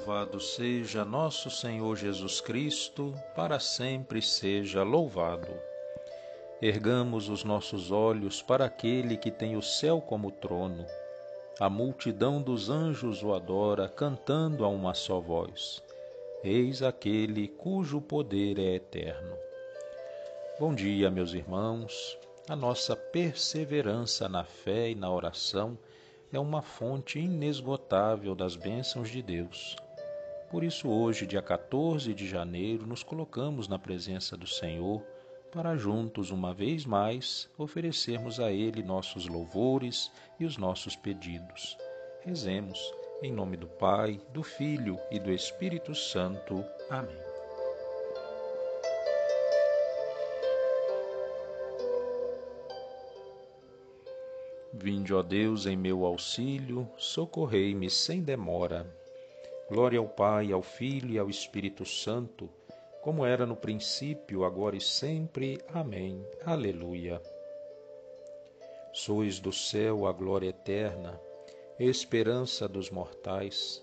Louvado seja nosso Senhor Jesus Cristo, para sempre seja louvado. Ergamos os nossos olhos para aquele que tem o céu como trono. A multidão dos anjos o adora, cantando a uma só voz. Eis aquele cujo poder é eterno. Bom dia, meus irmãos. A nossa perseverança na fé e na oração é uma fonte inesgotável das bênçãos de Deus. Por isso, hoje, dia 14 de janeiro, nos colocamos na presença do Senhor para juntos, uma vez mais, oferecermos a Ele nossos louvores e os nossos pedidos. Rezemos, em nome do Pai, do Filho e do Espírito Santo. Amém. Vinde, ó Deus, em meu auxílio, socorrei-me sem demora. Glória ao Pai, ao Filho e ao Espírito Santo, como era no princípio, agora e sempre. Amém. Aleluia. Sois do céu a glória eterna, esperança dos mortais.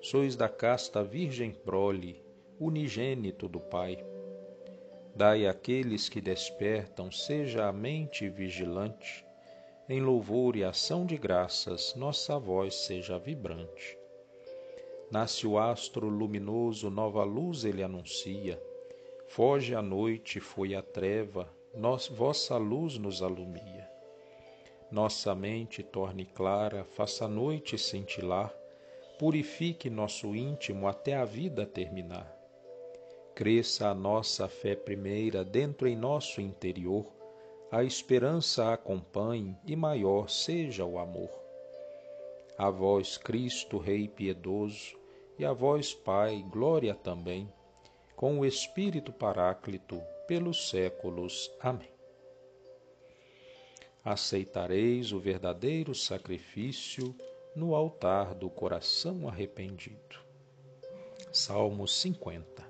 Sois da casta Virgem prole, unigênito do Pai. Dai àqueles que despertam, seja a mente vigilante em louvor e ação de graças, nossa voz seja vibrante. Nasce o astro luminoso, nova luz ele anuncia. Foge a noite, foi a treva, nós, vossa luz nos alumia. Nossa mente torne clara, faça a noite cintilar, purifique nosso íntimo até a vida terminar. Cresça a nossa fé primeira dentro em nosso interior, a esperança acompanhe e maior seja o amor. A vós, Cristo, Rei piedoso, e a vós, Pai, glória também, com o Espírito Paráclito, pelos séculos. Amém. Aceitareis o verdadeiro sacrifício no altar do coração arrependido. Salmo 50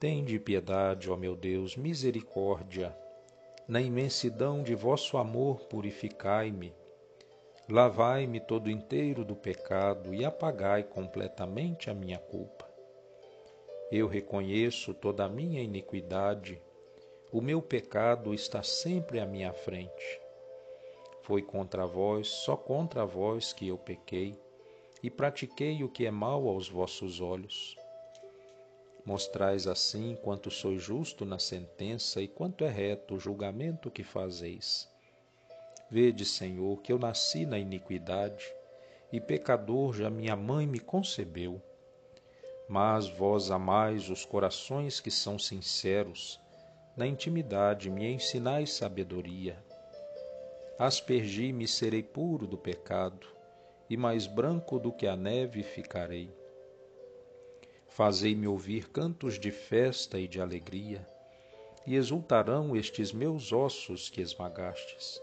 Tende piedade, ó meu Deus, misericórdia na imensidão de vosso amor, purificai-me. Lavai-me todo inteiro do pecado e apagai completamente a minha culpa. Eu reconheço toda a minha iniquidade, o meu pecado está sempre à minha frente. Foi contra vós, só contra vós que eu pequei, e pratiquei o que é mal aos vossos olhos. Mostrais assim quanto sois justo na sentença e quanto é reto o julgamento que fazeis. Vede, Senhor, que eu nasci na iniquidade, e pecador já minha mãe me concebeu. Mas vós amais os corações que são sinceros, na intimidade me ensinais sabedoria. Aspergi-me serei puro do pecado, e mais branco do que a neve ficarei. Fazei-me ouvir cantos de festa e de alegria, e exultarão estes meus ossos que esmagastes.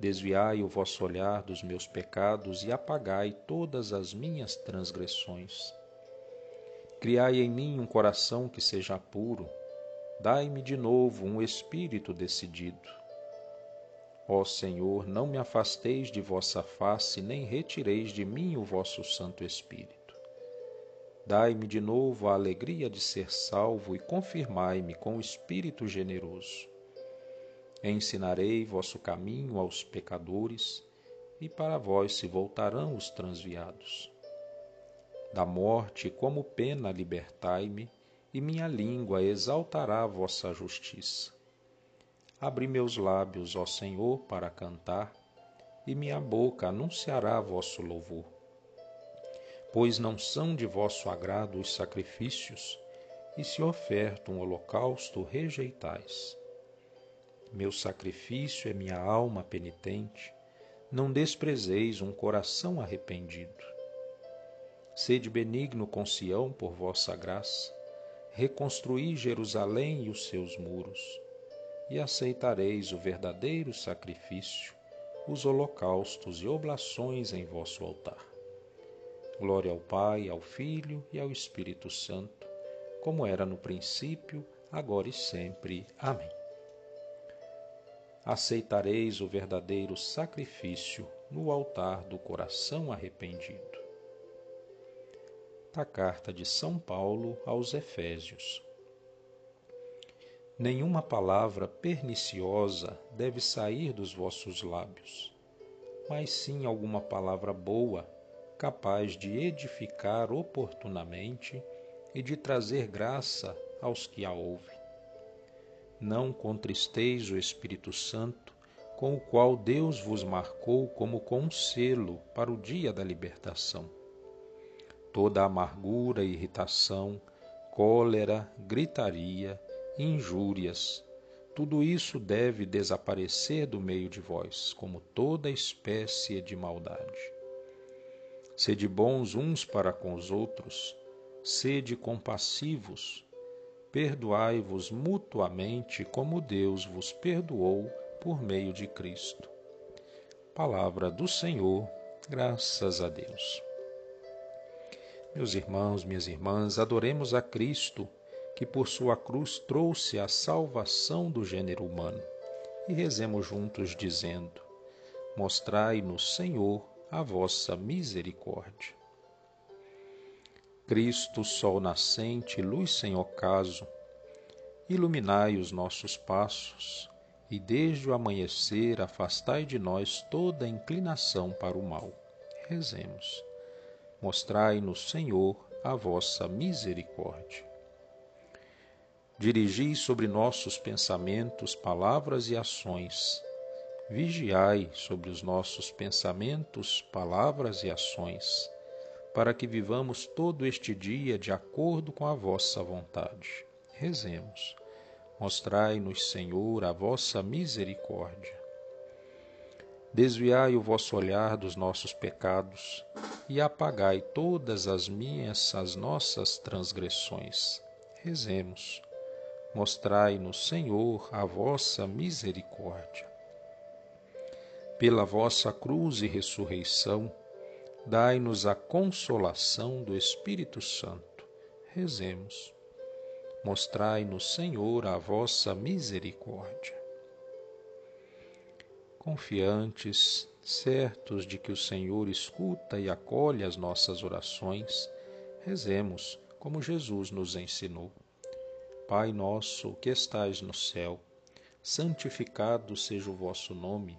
Desviai o vosso olhar dos meus pecados e apagai todas as minhas transgressões. Criai em mim um coração que seja puro, dai-me de novo um espírito decidido. Ó Senhor, não me afasteis de vossa face, nem retireis de mim o vosso Santo Espírito. Dai-me de novo a alegria de ser salvo e confirmai-me com o Espírito generoso. Ensinarei vosso caminho aos pecadores, e para vós se voltarão os transviados. Da morte, como pena, libertai-me, e minha língua exaltará vossa justiça. Abri meus lábios, ó Senhor, para cantar, e minha boca anunciará vosso louvor pois não são de vosso agrado os sacrifícios, e se oferta um holocausto, rejeitais. Meu sacrifício é minha alma penitente, não desprezeis um coração arrependido. Sede benigno com Sião por vossa graça, reconstruí Jerusalém e os seus muros, e aceitareis o verdadeiro sacrifício, os holocaustos e oblações em vosso altar. Glória ao Pai, ao Filho e ao Espírito Santo, como era no princípio, agora e sempre. Amém. Aceitareis o verdadeiro sacrifício no altar do coração arrependido. da carta de São Paulo aos Efésios. Nenhuma palavra perniciosa deve sair dos vossos lábios, mas sim alguma palavra boa, capaz de edificar oportunamente e de trazer graça aos que a ouvem. Não contristeis o Espírito Santo, com o qual Deus vos marcou como com um selo para o dia da libertação. Toda amargura, irritação, cólera, gritaria, injúrias, tudo isso deve desaparecer do meio de vós, como toda espécie de maldade. Sede bons uns para com os outros, sede compassivos, perdoai-vos mutuamente como Deus vos perdoou por meio de Cristo. Palavra do Senhor, graças a Deus. Meus irmãos, minhas irmãs, adoremos a Cristo, que por sua cruz trouxe a salvação do gênero humano, e rezemos juntos dizendo: Mostrai-nos, Senhor, a vossa misericórdia. Cristo, sol nascente, luz sem ocaso, iluminai os nossos passos e desde o amanhecer afastai de nós toda inclinação para o mal. Rezemos. Mostrai-nos, Senhor, a vossa misericórdia. Dirigi sobre nossos pensamentos, palavras e ações. Vigiai sobre os nossos pensamentos, palavras e ações para que vivamos todo este dia de acordo com a vossa vontade. Rezemos. Mostrai-nos, Senhor, a vossa misericórdia. Desviai o vosso olhar dos nossos pecados e apagai todas as minhas, as nossas transgressões. Rezemos. Mostrai-nos, Senhor, a vossa misericórdia. Pela vossa cruz e ressurreição, dai-nos a consolação do Espírito Santo. Rezemos. Mostrai-nos, Senhor, a vossa misericórdia. Confiantes, certos de que o Senhor escuta e acolhe as nossas orações, rezemos como Jesus nos ensinou. Pai nosso que estais no céu, santificado seja o vosso nome.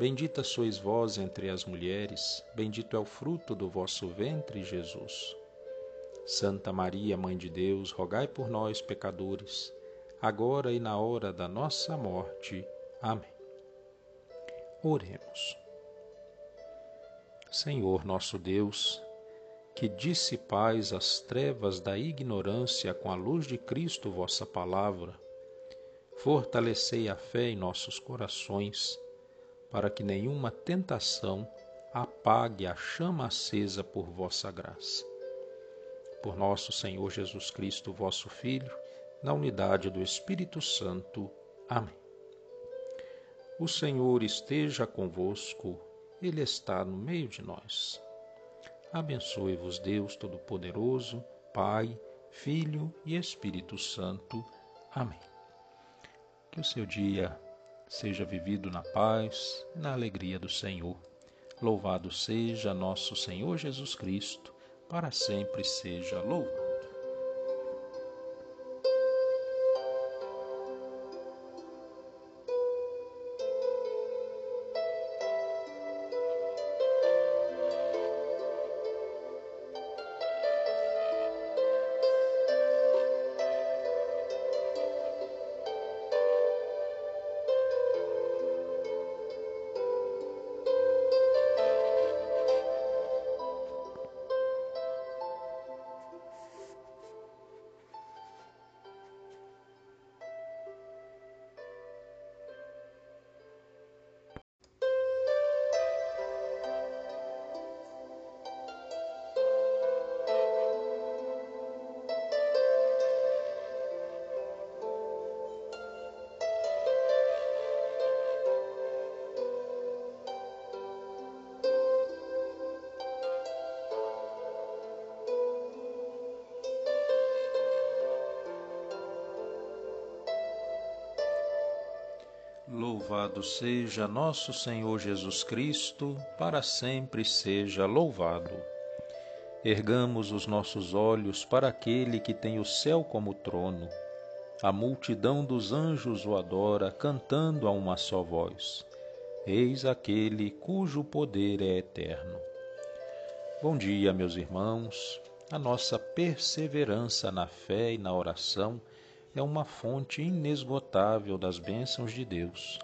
Bendita sois vós entre as mulheres, bendito é o fruto do vosso ventre, Jesus. Santa Maria, Mãe de Deus, rogai por nós, pecadores, agora e na hora da nossa morte. Amém. Oremos. Senhor nosso Deus, que dissipais as trevas da ignorância com a luz de Cristo, vossa palavra, fortalecei a fé em nossos corações para que nenhuma tentação apague a chama acesa por vossa graça. Por nosso Senhor Jesus Cristo, vosso Filho, na unidade do Espírito Santo. Amém. O Senhor esteja convosco, Ele está no meio de nós. Abençoe-vos, Deus Todo-Poderoso, Pai, Filho e Espírito Santo. Amém. Que o seu dia seja vivido na paz e na alegria do Senhor. Louvado seja nosso Senhor Jesus Cristo, para sempre seja louvado. Louvado seja nosso Senhor Jesus Cristo, para sempre seja louvado. Ergamos os nossos olhos para aquele que tem o céu como trono. A multidão dos anjos o adora, cantando a uma só voz. Eis aquele cujo poder é eterno. Bom dia, meus irmãos. A nossa perseverança na fé e na oração é uma fonte inesgotável das bênçãos de Deus.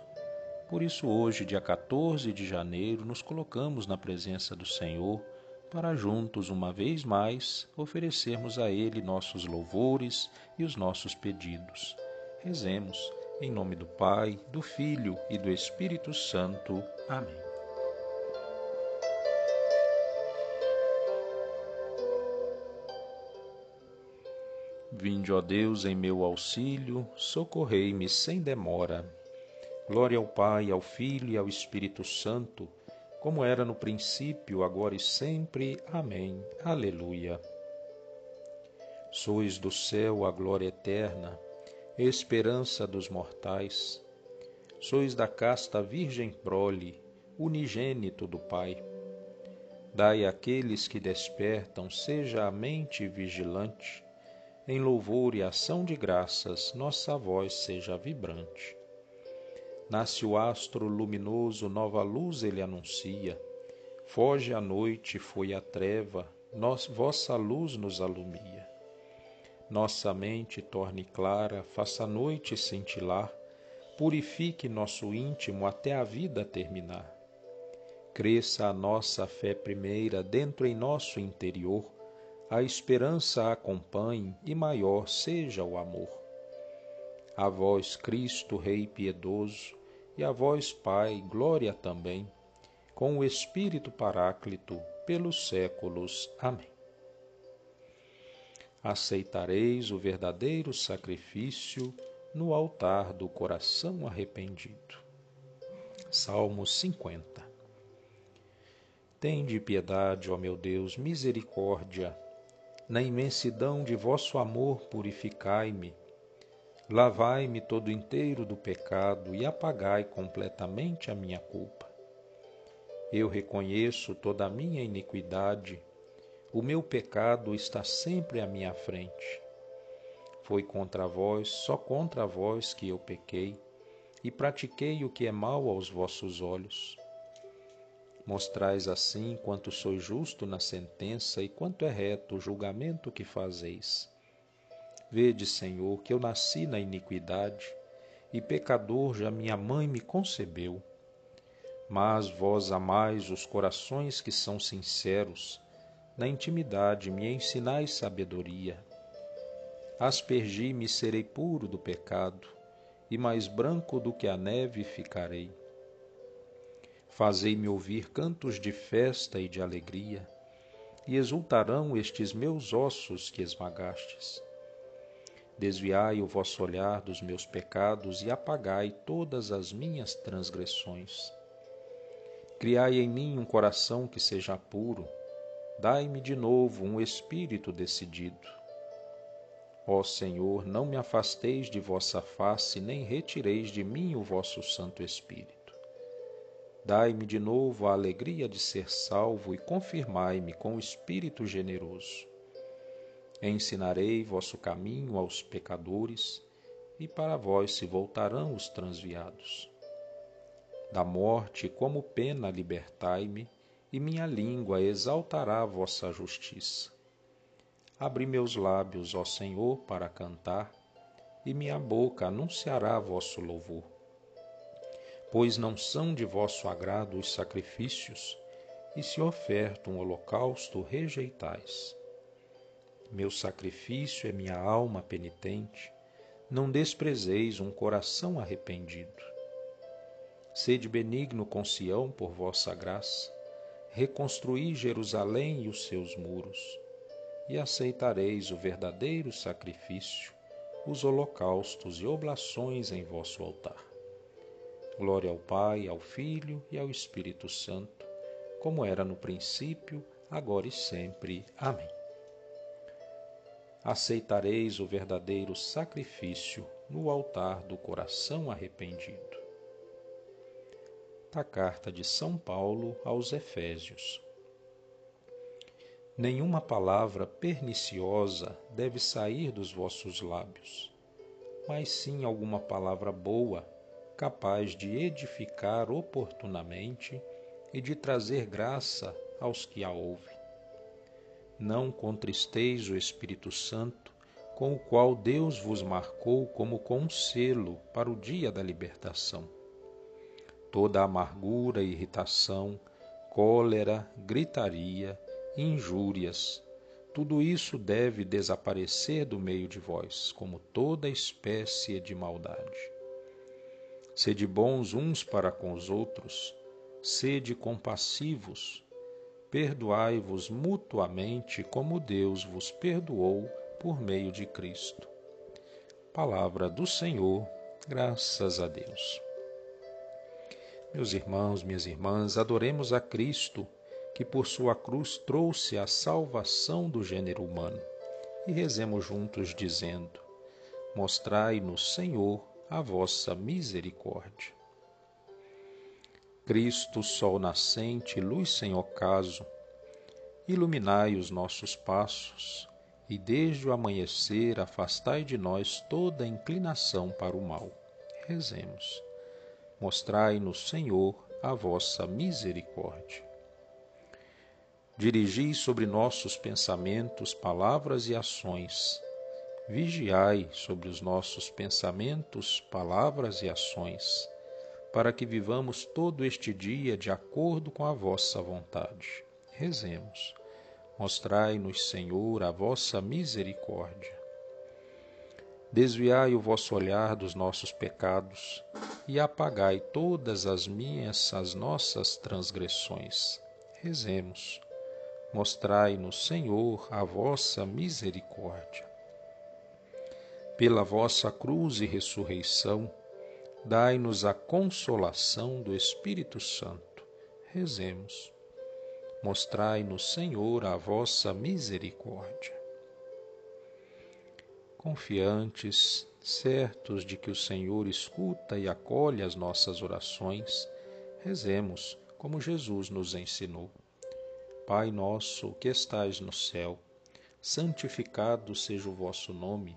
Por isso, hoje, dia 14 de janeiro, nos colocamos na presença do Senhor para juntos, uma vez mais, oferecermos a Ele nossos louvores e os nossos pedidos. Rezemos, em nome do Pai, do Filho e do Espírito Santo. Amém. Vinde, ó Deus, em meu auxílio, socorrei-me sem demora. Glória ao Pai, ao Filho e ao Espírito Santo, como era no princípio, agora e sempre. Amém. Aleluia. Sois do céu a glória eterna, esperança dos mortais. Sois da casta Virgem prole, unigênito do Pai. Dai àqueles que despertam, seja a mente vigilante em louvor e ação de graças, nossa voz seja vibrante. Nasce o astro luminoso, nova luz ele anuncia. Foge a noite, foi a treva, nós, vossa luz nos alumia. Nossa mente torne clara, faça a noite cintilar, purifique nosso íntimo até a vida terminar. Cresça a nossa fé primeira dentro em nosso interior, a esperança acompanhe e maior seja o amor. A vós, Cristo, Rei piedoso, e a vós, Pai, glória também, com o Espírito Paráclito, pelos séculos. Amém. Aceitareis o verdadeiro sacrifício no altar do coração arrependido. Salmo 50 Tende piedade, ó meu Deus, misericórdia na imensidão de vosso amor, purificai-me. Lavai-me todo inteiro do pecado e apagai completamente a minha culpa. Eu reconheço toda a minha iniquidade, o meu pecado está sempre à minha frente. Foi contra vós, só contra vós que eu pequei, e pratiquei o que é mal aos vossos olhos Mostrais assim quanto sois justo na sentença e quanto é reto o julgamento que fazeis. Vede, Senhor, que eu nasci na iniquidade, e pecador já minha mãe me concebeu. Mas vós amais os corações que são sinceros, na intimidade me ensinais sabedoria. Aspergi-me serei puro do pecado, e mais branco do que a neve ficarei. Fazei-me ouvir cantos de festa e de alegria, e exultarão estes meus ossos que esmagastes. Desviai o vosso olhar dos meus pecados e apagai todas as minhas transgressões. Criai em mim um coração que seja puro, dai-me de novo um espírito decidido. Ó Senhor, não me afasteis de vossa face, nem retireis de mim o vosso Santo Espírito. Dai-me de novo a alegria de ser salvo e confirmai-me com o Espírito generoso. Ensinarei vosso caminho aos pecadores, e para vós se voltarão os transviados. Da morte, como pena, libertai-me, e minha língua exaltará vossa justiça. Abri meus lábios, ó Senhor, para cantar, e minha boca anunciará vosso louvor pois não são de vosso agrado os sacrifícios, e se oferta um holocausto, rejeitais. Meu sacrifício é minha alma penitente, não desprezeis um coração arrependido. Sede benigno com Sião por vossa graça, reconstruí Jerusalém e os seus muros, e aceitareis o verdadeiro sacrifício, os holocaustos e oblações em vosso altar. Glória ao Pai, ao Filho e ao Espírito Santo, como era no princípio, agora e sempre. Amém. Aceitareis o verdadeiro sacrifício no altar do coração arrependido. da carta de São Paulo aos Efésios. Nenhuma palavra perniciosa deve sair dos vossos lábios, mas sim alguma palavra boa, capaz de edificar oportunamente e de trazer graça aos que a ouvem. Não contristeis o Espírito Santo, com o qual Deus vos marcou como com um selo para o dia da libertação. Toda amargura, irritação, cólera, gritaria, injúrias, tudo isso deve desaparecer do meio de vós, como toda espécie de maldade. Sede bons uns para com os outros, sede compassivos, perdoai-vos mutuamente como Deus vos perdoou por meio de Cristo. Palavra do Senhor, graças a Deus. Meus irmãos, minhas irmãs, adoremos a Cristo, que por sua cruz trouxe a salvação do gênero humano, e rezemos juntos dizendo: Mostrai-nos, Senhor, a vossa misericórdia. Cristo, sol nascente, luz sem ocaso, iluminai os nossos passos e desde o amanhecer afastai de nós toda inclinação para o mal. Rezemos. Mostrai-nos, Senhor, a vossa misericórdia. Dirigi sobre nossos pensamentos, palavras e ações. Vigiai sobre os nossos pensamentos, palavras e ações para que vivamos todo este dia de acordo com a vossa vontade. Rezemos. Mostrai-nos, Senhor, a vossa misericórdia. Desviai o vosso olhar dos nossos pecados e apagai todas as minhas, as nossas transgressões. Rezemos. Mostrai-nos, Senhor, a vossa misericórdia. Pela vossa cruz e ressurreição, dai-nos a consolação do Espírito Santo. Rezemos. Mostrai-nos, Senhor, a vossa misericórdia. Confiantes, certos de que o Senhor escuta e acolhe as nossas orações, rezemos como Jesus nos ensinou. Pai nosso que estais no céu, santificado seja o vosso nome.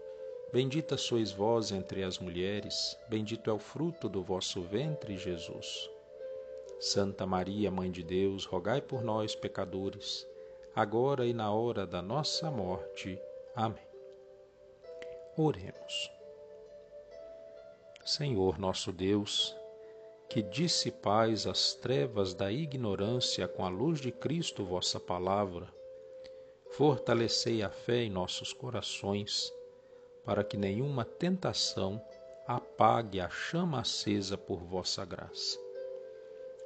Bendita sois vós entre as mulheres, bendito é o fruto do vosso ventre, Jesus. Santa Maria, Mãe de Deus, rogai por nós, pecadores, agora e na hora da nossa morte. Amém. Oremos. Senhor nosso Deus, que dissipais as trevas da ignorância com a luz de Cristo, vossa palavra, fortalecei a fé em nossos corações para que nenhuma tentação apague a chama acesa por vossa graça.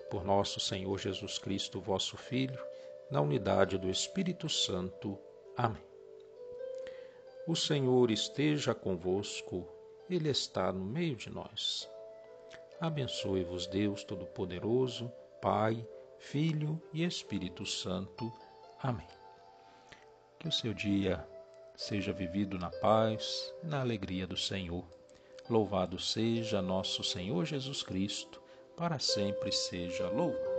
Por nosso Senhor Jesus Cristo, vosso Filho, na unidade do Espírito Santo. Amém. O Senhor esteja convosco, Ele está no meio de nós. Abençoe-vos, Deus Todo-Poderoso, Pai, Filho e Espírito Santo. Amém. Que o seu dia seja vivido na paz e na alegria do Senhor. Louvado seja nosso Senhor Jesus Cristo, para sempre seja louvado.